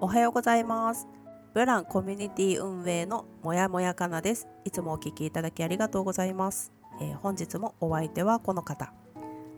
おはようございますブランコミュニティ運営のもやもやかなですいつもお聞きいただきありがとうございます、えー本日もお相手はこの方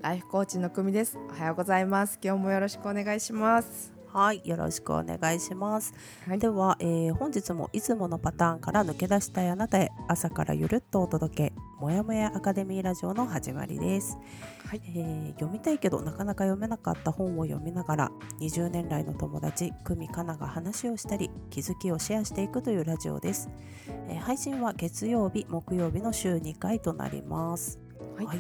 ライフコーチの久美です。おはようございます。今日もよろしくお願いします。はいよろしくお願いします。はい。では、えー本日もいつものパターンから抜け出したいあなたへ朝からゆるっとお届けもやもやアカデミーラジオの始まりです、はい。えー読みたいけどなかなか読めなかった本を読みながら20年来の友達久美かなが話をしたり気づきをシェアしていくというラジオです、えー配信は月曜日木曜日の週2回となりますはい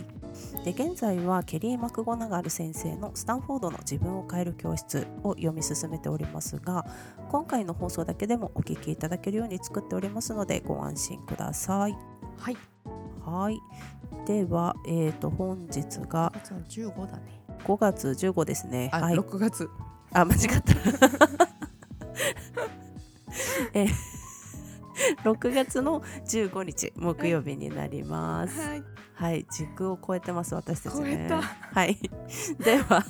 で現在はケリー・マクゴナガル先生の「スタンフォードの自分を変える教室」を読み進めておりますが今回の放送だけでもお聞きいただけるように作っておりますのでご安心ください。はい。はいでは、えー、と本日が月の十五だね。5月15ですね。あ、はい、六、月。あ間違った。えー6月の15日木曜日になります。はい。はい、時空を超えてます私たちね。超えたはい。では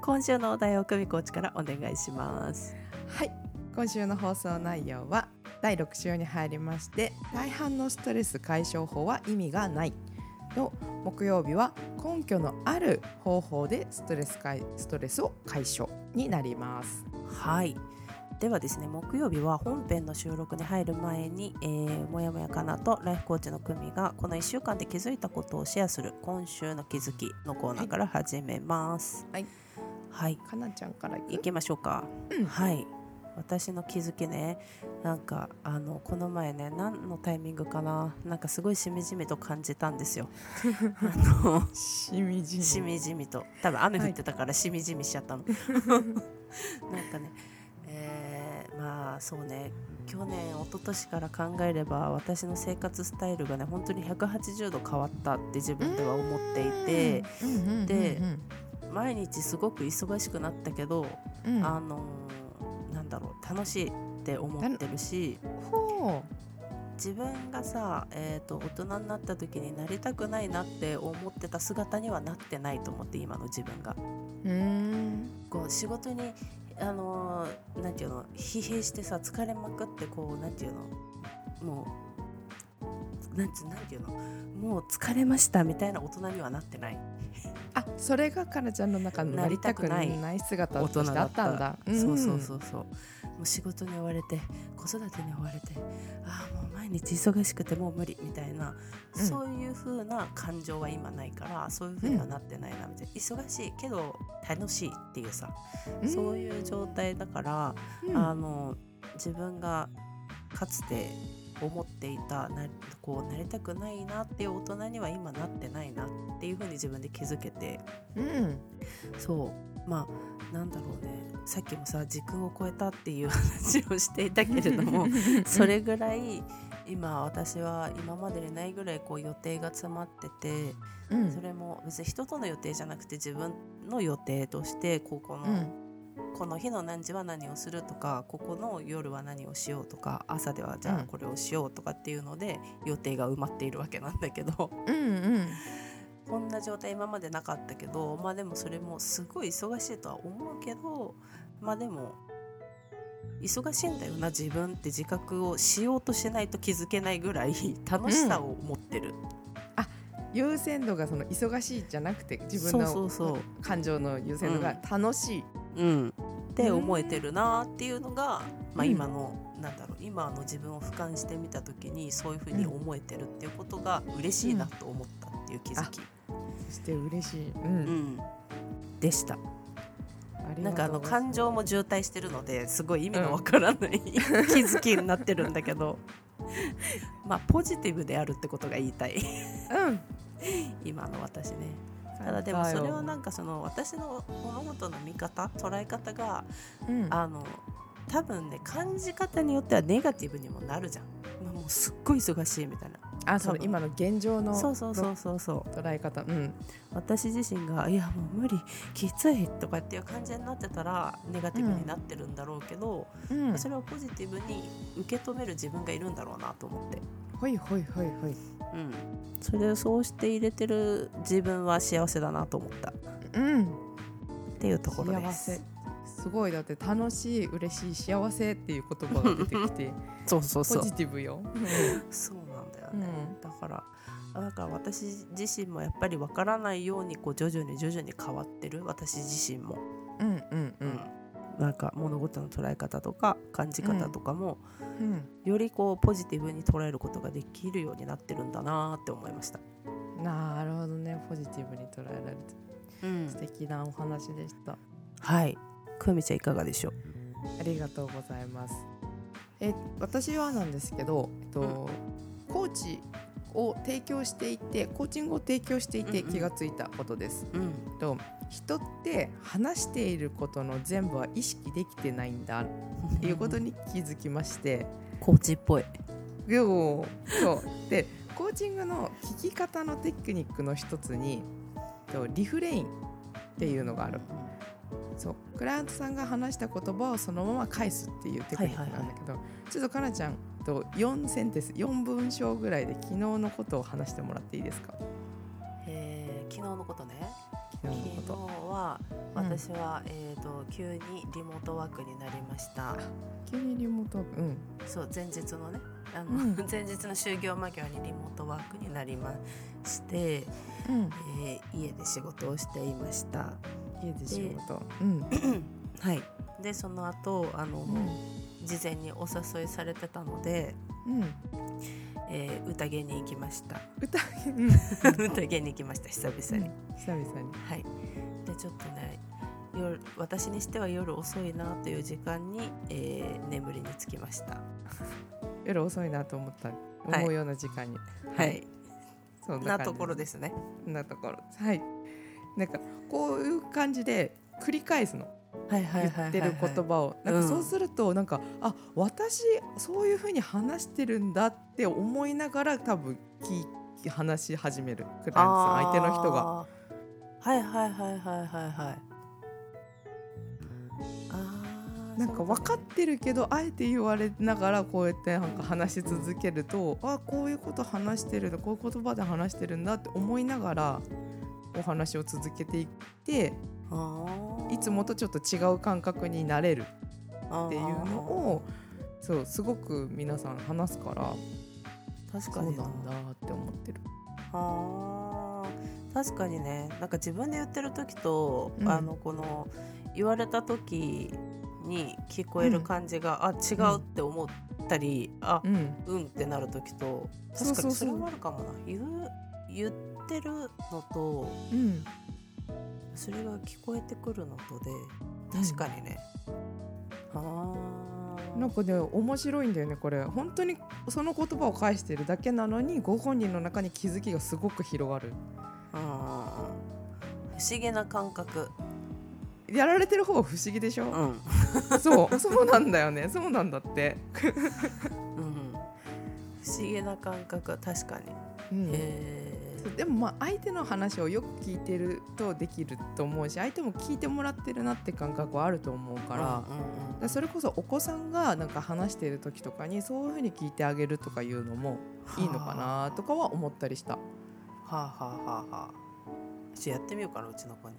今週のお題を久美コーチからお願いします。はい。今週の放送内容は第六週に入りまして、大半のストレス解消法は意味がない。の木曜日は根拠のある方法でストレス解ストレスを解消になります。はい。ではですね木曜日は本編の収録に入る前に、えー、もやもやかなとライフコーチの久美がこの1週間で気づいたことをシェアする今週の気づきのコーナーから始めます。はい。はい。かなちゃんからいきましょうか。うんはい。私の気づきねなんかあのこの前ね何のタイミングかななんかすごいしみじみと感じたんですよ。あのしみじみ。しみじみと多分雨降ってたからしみじみしちゃったの、なんかねあそうね去年一昨年から考えれば私の生活スタイルがね本当に180度変わったって自分では思っていてで毎日すごく忙しくなったけど、うん、あのーなんだろう楽しいって思ってるしほ自分がさ、えー、と大人になった時になりたくないなって思ってた姿にはなってないと思って今の自分が。う。うーん。こう仕事にあのーなんていうの疲弊してさ疲れまくってこうなんていうのもうなんてなんていうのもう疲れましたみたいな大人にはなってない。あ、それがかなちゃんの中のなりたくない姿としてあったんだ。そうそうそうそうもう仕事に追われて子育てに追われてああもう毎日忙しくてもう無理みたいな、うん。そういう風な感情は今ないからそういう風にはなってないなみたいな、忙しいけど楽しいっていうさ、うん。そういう状態だから、うん。あの自分がかつて思っていたなこうなりたくないなっていう大人には今なってないなっていう風に自分で気づけて。うん。そう。まあなんだろうねさっきもさ時空を超えたっていう話をしていたけれども それぐらい今私は今までにないぐらいこう予定が詰まっててうん、それも別に人との予定じゃなくて自分の予定としてここの、うん。この日の何時は何をするとかここの夜は何をしようとか朝ではじゃうんあこれをしようとかっていうので予定が埋まっているわけなんだけどうんうん。こんな状態今までなかったけどまあでもそれもすごい忙しいとは思うけどまあでも忙しいんだよな自分って自覚をしようとしないと気づけないぐらい楽しさを持ってる、優先度がその忙しいじゃなくて自分の感情の優先度が楽しい。うん、って思えてるなっていうのが、まあ、うん今の、なんだろう今の自分を俯瞰してみた時にそういうふうに思えてるっていうことが嬉しいなと思ったっていう気づき、そして嬉しい。う。うん。ん、でした。なんかあの感情も渋滞してるのですごい意味のわからない、気づきになってるんだけど。まあポジティブであるってことが言いたい。うん。今の私ね。ただでもそれはなんかその私の物事の見方捉え方がうん、あの多分ね感じ方によってはネガティブにもなるじゃん、うすっごい忙しいみたいな。あその今の現状のそうそうそうそうそう。捉え方。うん。私自身がいやもう無理きついとかっていう感じになってたらネガティブになってるんだろうけど、うん。それをポジティブに受け止める自分がいるんだろうなと思って、ほいほいほいほい。うん、それをそうして入れてる自分は幸せだなと思った。っうん。ていうところですすごいだって楽しい嬉しい幸せっていう言葉が出てきて そうそうそう。ポジティブよ、そうなんだよね、うん。だからだから私自身もやっぱりわからないようにこう徐々に徐々に変わってる。私自身も、うんうんうん。なんか物事の捉え方とか感じ方とかも、うん。よりこうポジティブに捉えることができるようになってるんだなって思いました、なるほどね。ポジティブに捉えられてうん。素敵なお話でした。はいくみちゃんいかがでしょう？ありがとうございます。え私はなんですけど、えっとコーチを提供していてコーチングを提供していてうんうん。気がついたことです、うん。と人って話していることの全部は意識できてないんだっていうことに気づきまして、コーチっぽい。よそう。でコーチングの聞き方のテクニックの一つにとリフレインっていうのがあるそう。クライアントさんが話した言葉をそのまま返すっていうテクニックなんだけど、ちょっとかなちゃんと4センテンス4文章ぐらいで昨日のことを話してもらっていいですか？えー昨日のことね。昨昨日日のこと。はうん。私は、えー、と急にリモートワークになりました。急にリモートうん。そう前日のね。あの、うん。前日の就業間際にリモートワークになりまして、うん。えー家で仕事をしていました家で仕事。うん。はい。でその後あの、うん事前にお誘いされてたので、うん。えー宴に行きました。歌うん。宴に行きました久々に、久々に。はい。でちょっとね夜私にしては夜遅いなという時間に、えー眠りにつきました。夜遅いなと思った。い。思うような時間に。はい、そん感じなところですね。なところはいなんかこういう感じで繰り返すの。はいはい言はい。ってる言葉を。なんかうん。そうするとなんか、あ私そういうふうに話してるんだって思いながら多分聞き話し始めるクライアントさん相手の人が。がはいはいはいはいはいはい。あーなんか分かってるけどあえて言われながらこうやってなんか話し続けるとあこういうこと話してるんだこういう言葉で話してるんだって思いながらお話を続けていってあー。いつもとちょっと違う感覚になれるっていうのをそうすごく皆さん話すから確かにそうなんだって思ってる。あー。確かにね。なんか自分で言ってる時と、うん。あのこの言われた時に聞こえる感じが、あ違うって思ったり、あうん。うん。ってなる時と確かにそれもあるかもな。言う言ってるのとうん。それが聞こえてくるのとで確かにね、あー。なんかね面白いんだよねこれ。本当にその言葉を返してるだけなのにご本人の中に気づきがすごく広がる。あー。不思議な感覚、やられてる方が不思議でしょ、うん。そう。そうなんだよね。そうなんだって、うん、不思議な感覚は確かに、うん。へそうでもまあ相手の話をよく聞いてるとできると思うし相手も聞いてもらってるなって感覚はあると思うから,、うそれこそお子さんがなんか話している時とかにそういうふうに聞いてあげるとかいうのもいいのかなとかは思ったりした。はあはあはあはあ。ちょやってみようかなうちの子に、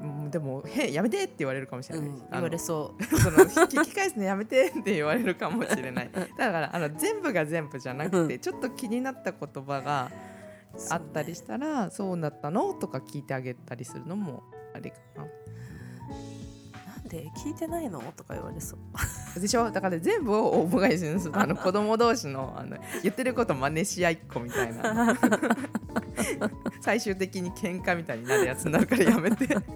うんでも「へやめて!」って言われるかもしれない、うん、言われそその聞き返すのやめてって言われるかもしれない。だからあの全部が全部じゃなくて、うん。ちょっと気になった言葉がうあったりしたらそう,、だったの？とか聞いてあげたりするのもありかな。なんで聞いてないの？とか言われそう。でしょ？だから全部をオウム返しにする。とあの子供同士のあの言ってること真似し合いっこみたいな。最終的に喧嘩みたいになるやつになるからやめて。あと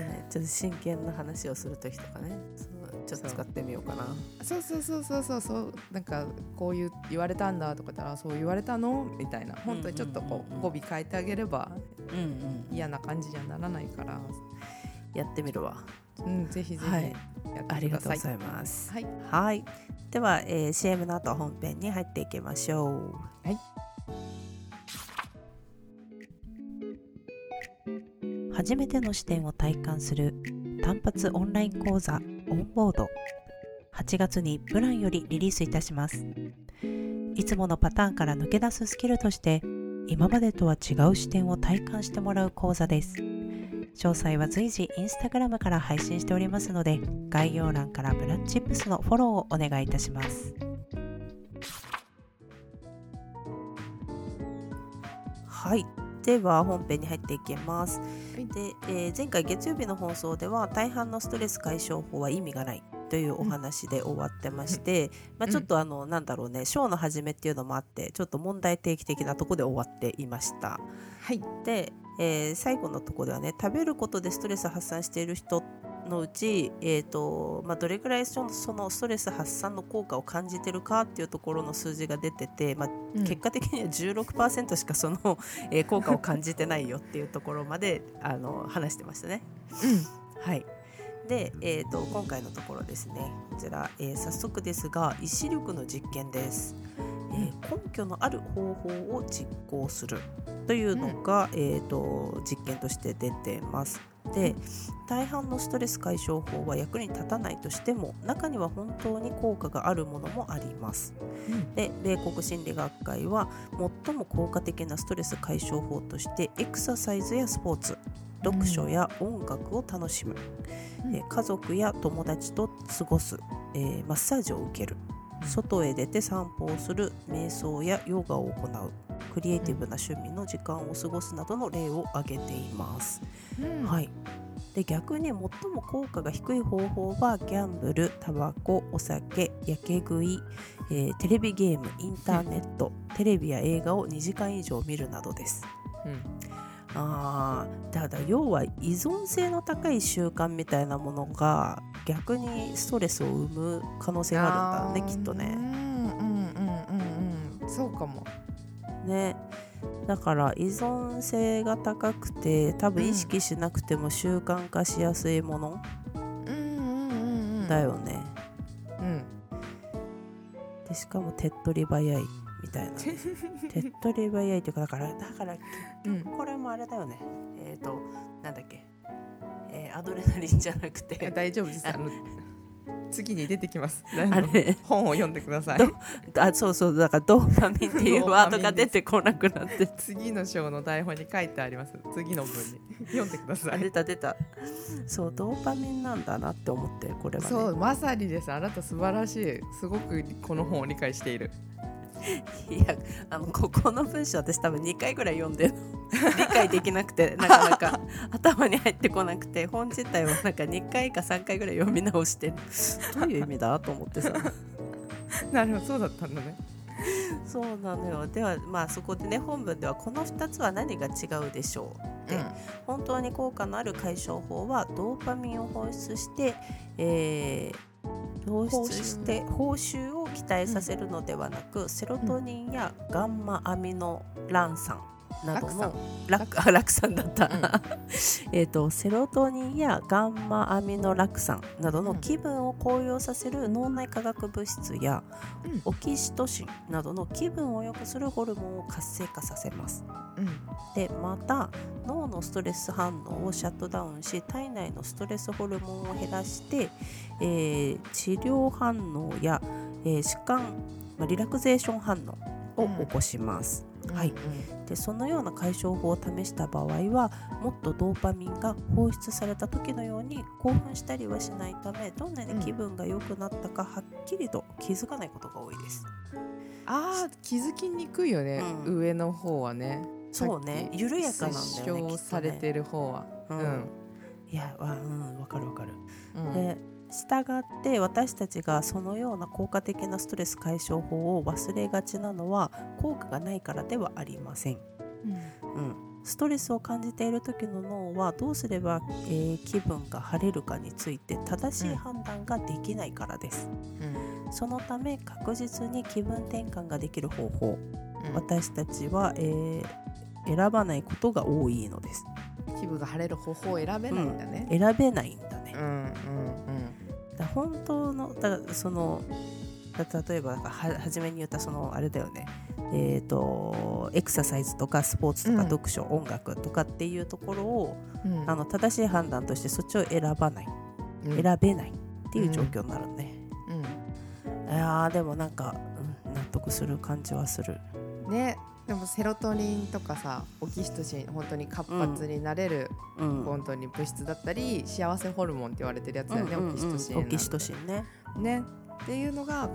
ねちょっと真剣な話をする時とかね。そうちょっと使ってみようかな。そうそうそうそうそう。そうなんかこういう言われたんだとか言ったらそう言われたの？みたいな。本当にちょっとこう語尾変えてあげればうんうん嫌な感じにはならないから、やってみるわ。うん、ぜひぜひはい。あり。がとうございます。はい、はい。では、えー CM の後本編に入っていきましょう。はい。初めての視点を体感する単発オンライン講座オンボード。8月にプランよりリリースいたします。いつものパターンから抜け出すスキルとして今までとは違う視点を体感してもらう講座です。詳細は随時インスタグラムから配信しておりますので概要欄からブラッチップスのフォローをお願いいたします。では本編に入っていきます、はい。で、えー前回月曜日の放送では大半のストレス解消法は意味がないというお話で終わってまして、まあ、ちょっとあの、なんだろうねショーの始めっていうのもあってちょっと問題提起的なところで終わっていました。はい、で、えー最後のところではね食べることでストレス発散している人のうち、えーとまあ、どれくらいそのストレス発散の効果を感じてるかっていうところの数字が出てて、まあ、うん。結果的には16%しかその、えー効果を感じてないよっていうところまであの話してましたね。はい。で、えー、と今回のところですね。こちら、えー早速ですが意志力の実験です、えー根拠のある方法を実行するというのが、えー、と実験として出てますで大半のストレス解消法は役に立たないとしても中には本当に効果があるものもあります。うん。で米国心理学会は最も効果的なストレス解消法としてエクササイズやスポーツ読書や音楽を楽しむ、うん。えー家族や友達と過ごす、えーマッサージを受ける。うん外へ出て散歩をする瞑想やヨガを行う。クリエイティブな趣味の時間を過ごすなどの例を挙げています。うん。はい、で逆に最も効果が低い方法はギャンブルタバコお酒やけ食い、えーテレビゲームインターネット、テレビや映画を2時間以上見るなどです。うんあーただ要は依存性の高い習慣みたいなものが逆にストレスを生む可能性があるんだろうねきっとね。うんうんうんうんうんそうかも。ね。だから依存性が高くて多分意識しなくても習慣化しやすいものうん。だよね。うん。でしかも手っ取り早いみたいな。手っ取り早いというかだからだからうん。これもあれだよね。えっ、となんだっけ、えーアドレナリンじゃなくて。大丈夫です。あの次に出てきます。本を読んでください。どあそうそうだからドーパミンっていうワードが出てこなくなって。次の章の台本に書いてあります。次の文に。読んでくださあい。出た出た。そうドーパミンなんだなって思ってこれはね。そうまさにです。あなた素晴らしい。すごくこの本を理解している いやあのここの文章私多分2回ぐらい読んで 理解できなくてなかなか。頭に入ってこなくて本自体はなんか2回か3回ぐらい読み直してる。どういう意味だと思ってさ。なるほどそうだったんだね。そうなのよ。ではまあそこでね本文ではこの2つは何が違うでしょうで本当に効果のある解消法はドーパミンを放出して、えー放出して報酬を期待させるのではなく、セロトニンやガンマアミノラン酸などのラクあラク酸だった、うん。えーとセロトニンやガンマアミノラク酸などのうん気分を高揚させる脳内化学物質や、うん。オキシトシンなどの気分を良くするホルモンを活性化させます。うん。でまた脳のストレス反応をシャットダウンし体内のストレスホルモンを減らして、えー治療反応や、えー弛緩、まあリラクゼーション反応を起こします、はい。でそのような解消法を試した場合はもっとドーパミンが放出された時のように興奮したりはしないためどんなに気分が良くなったかはっきりと気づかないことが多いです。あー気づきにくいよね、うん。上の方はね。そうね。緩やかなんだよねされてる方は。うん。いやわうん。わかるわかる。うん。で従って私たちがそのような効果的なストレス解消法を忘れがちなのは効果がないからではありません、うん、ストレスを感じている時の脳はどうすれば、えー気分が晴れるかについて正しい判断ができないからです、うん。そのため確実に気分転換ができる方法うん。私たちは、えー選ばないことが多いのです。気分が晴れる方法を選べないんだね。選べないんだね。うん本当のだからそのだ例えばは初めに言ったそのあれだよね。えー、とエクササイズとかスポーツとかうん。読書、音楽とかっていうところをうん。うんあの正しい判断としてそっちを選ばない、うん。選べないっていう状況になるね、うん。いやーでもなんか、うん、納得する感じはする。ねでもセロトニンとかさオキシトシン本当に活発になれる、うん。本当に物質だったり幸せホルモンって言われてるやつだよね、うんうんうんオキシトシンオキシトシンね。ね。っていうのが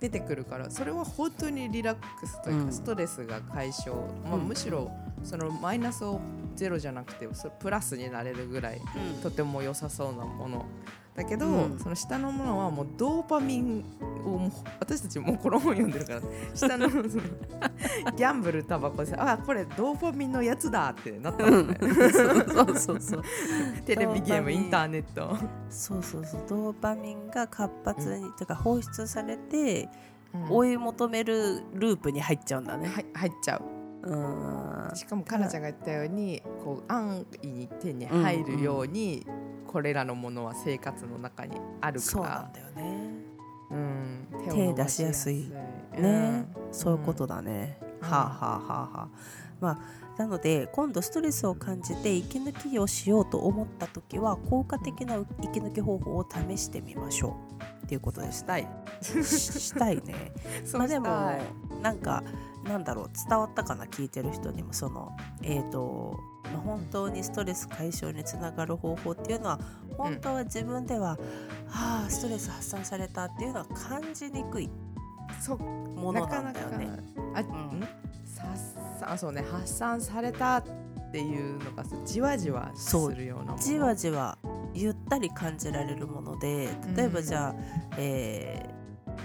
出てくるからそれは本当にリラックスというか、うん。ストレスが解消、まあ、うん。むしろそのマイナスをゼロじゃなくてプラスになれるぐらいとても良さそうなものだけど、うん。その下のものはもうドーパミンをもう私たちもうこの本読んでるから。下のその ギャンブルタバコであこれドーパミンのやつだってなったうん。もんねそうそうそう。テレビゲームインターネット、そうそうそう。ドーパミンが活発に、というか放出されてうん。追い求めるループに入っちゃうんだね、はい入っちゃううん。しかもかなちゃんが言ったようにこう安易に手に入るように、これらのものは生活の中にあるそうなんからだよね。うん、手を出しやすい。うん。ね、そういうことだね、うん。はあはあはあはあ。まあなので今度ストレスを感じて息抜きをしようと思った時は効果的な息抜き方法を試してみましょうっていうことですしたい。ししたいね。まあでもなんかなんだろう伝わったかな聞いてる人にもそのえっ、と、まあ、本当にストレス解消につながる方法っていうのは本当は自分では、はあストレス発散されたっていうのは感じにくいそう。ものなんだよね。あ、ん。ん。さっさそうね。発散されたっていうのがさじわじわすそう。るようなじわじわゆったり感じられるもので例えばうんじゃあ、えー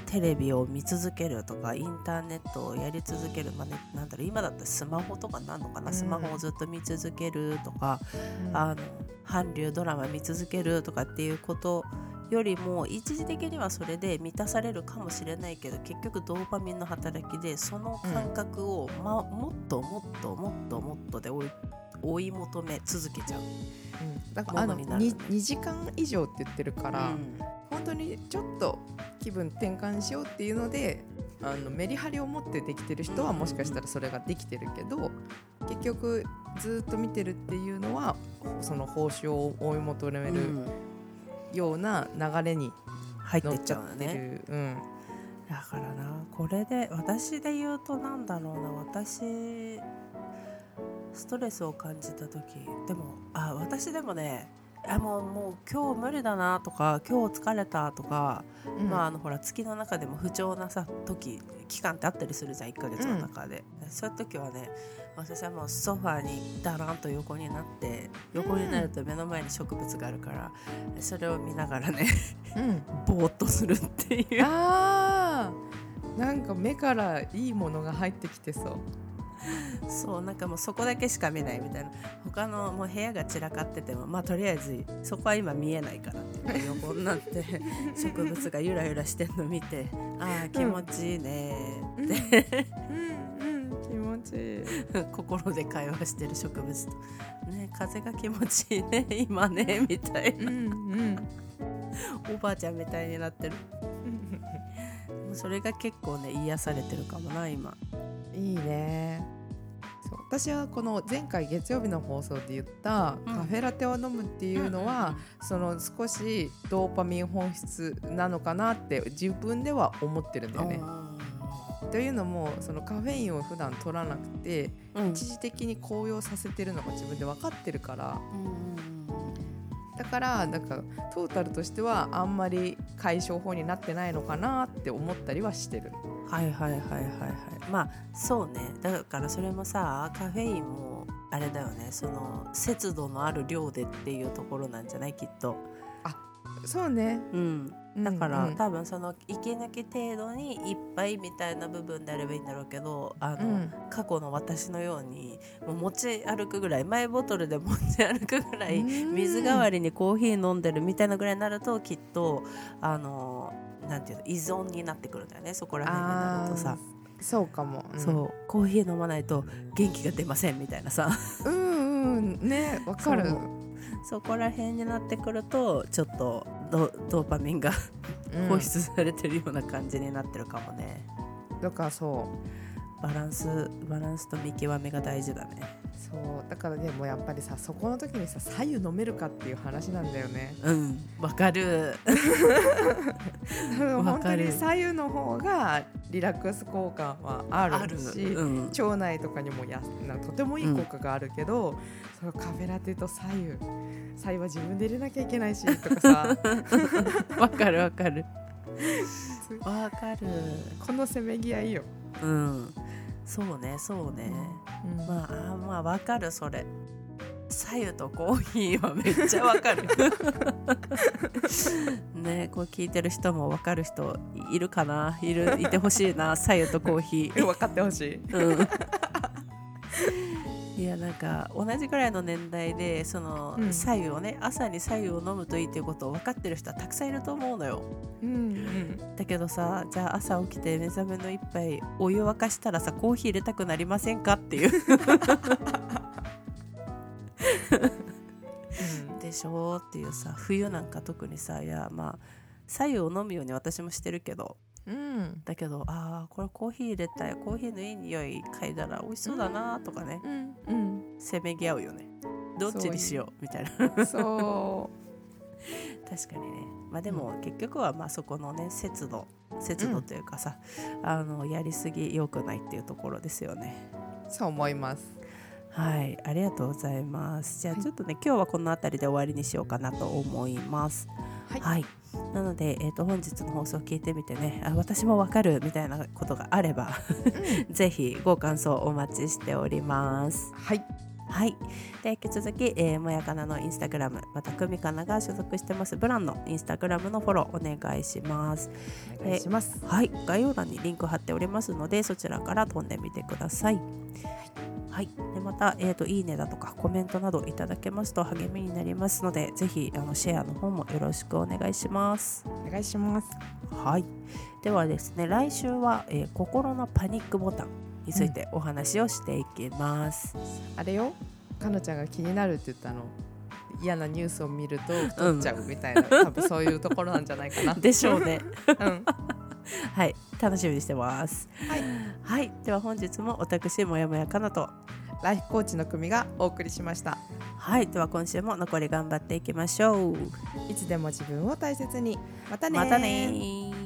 テレビを見続けるとかインターネットをやり続ける、まあね、なんだろう今だったらスマホとかなんのかな、うん。スマホをずっと見続けるとか、うん。あの韓流ドラマ見続けるとかっていうことよりも一時的にはそれで満たされるかもしれないけど結局ドーパミンの働きでその感覚を、ま、もっともっともっともっとで追い追い求め続けちゃう。うん。だからあのものになる。2, 2時間以上って言ってるから、うん本当にちょっと気分転換しようっていうのであのメリハリを持ってできてる人はもしかしたらそれができてるけど結局ずっと見てるっていうのはその報酬を追い求めるうん。ような流れに入ってっちゃゃうのね。うん。だからなこれで私で言うとなんだろうな私ストレスを感じた時でもあ私でもねあもうもう今日無理だなとか今日疲れたとか、うん。まああのほら月の中でも不調なさ時期間ってあったりするじゃん1ヶ月の中で、そういう時はね私はもうソファーにダランと横になって横になると目の前に植物があるからそれを見ながらねうん。ぼーっとするっていう。あー。なんか目からいいものが入ってきてそう。そうなんかもうそこだけしか見ないみたいな。他のもう部屋が散らかっててもまあとりあえずそこは今見えないからって横になって 植物がゆらゆらしてんの見てああ気持ちいいねって、うん。うん気持ちいい。心で会話してる植物と。ね風が気持ちいいね今ねみたいな。おばあちゃんみたいになってる。それが結構ね癒されてるかもな今いいね。そう私はこの前回月曜日の放送で言ったうん。カフェラテを飲むっていうのは、その少しドーパミン本質なのかなって自分では思ってるんだよね。というのもそのカフェインを普段取らなくてうん。一時的に高揚させてるのが自分で分かってるからうんだからなんかトータルとしてはあんまり解消法になってないのかなって思ったりはしてる。はいはいはいはいはい。まあそうね。だからそれもさカフェインもあれだよね。その節度のある量でっていうところなんじゃない？きっと。そうね。うんだから、うんうん。多分その息抜き程度にいっぱいみたいな部分であればいいんだろうけどあの、うん。過去の私のようにもう持ち歩くぐらいマイボトルで持ち歩くぐらいうん。水代わりにコーヒー飲んでるみたいなぐらいになるときっとあのなんていうの依存になってくるんだよね。そこら辺になるとさ、そうかも、うん。そう。コーヒー飲まないと元気が出ませんみたいなさ。うんうん。ねわかるそこら辺になってくるとちょっとドドーパミンがうん。放出されてるような感じになってるかもね。だからそバランスバランスと見極めが大事だね。うそう。だからでもやっぱりさそこの時にさ左右飲めるかっていう話なんだよね。うん。わかる。わ本当に左右の方がリラックス効果はあるしうん、腸内とかにもやとてもいい効果があるけど、そのカフェラテと左右左右は自分で入れなきゃいけないし とかさ。わかるわかる。わかる。このせめぎ合いよ、うん。そうねそうね、うん。まあまあわかるそれ。左右とコーヒーはめっちゃわかる。ねこれ聞いてる人もわかる人いるかな？いるいてほしいな左右とコーヒー。分かってほしい。うん。いやなんか同じぐらいの年代でそのうん。左右をね、朝に左右を飲むといいっていうことを分かってる人はたくさんいると思うのよ。うんうん、だけどさじゃあ朝起きて目覚めの一杯お湯沸かしたらさコーヒー入れたくなりませんかっていう。でしょ？っていうさ冬なんか特にさいやまあ左右を飲むように私もしてるけどうん。だけどあーこれコーヒー入れたいコーヒーのいい匂い嗅いだら美味しそうだなとかね、うん。せめぎ合うよね。どっちにしようみたいな。う。ん、そ確かにね。まあでも結局はまあそこのね節度節度というかさ、あのやりすぎ良くないっていうところですよね。うそう思います。はい。ありがとうございます。じゃあはい。ちょっとね、今日はこの辺りで終わりにしようかなと思いますはいなので、えー、と本日の放送を聞いてみてねあ私もわかるみたいなことがあれば ぜひご感想お待ちしておりますはいはい。で、引き続き、えー、もやかなのインスタグラム、また、くみかなが所属してます、ブランのインスタグラムのフォローお願いします。お願いします。はい。概要欄にリンク貼っておりますので、そちらから飛んでみてください。はい。で、また、えっ、と、いいねだとか、コメントなどいただけますと励みになりますので、ぜひ、あの、シェアの方もよろしくお願いします。お願いします。はい。ではですね、来週は、えー心のパニックボタンについてお話をしていきます。あれよ、かのちゃんが気になるって言ったの。嫌なニュースを見ると太っちゃうみたいな、多分そういうところなんじゃないかな。でしょうね。うん、はい、楽しみにしてます。はい、はい、では本日も私もやもやかなと。ライフコーチの組がお送りしました。はい、では今週も残り頑張っていきましょう。いつでも自分を大切に。またねーまたねー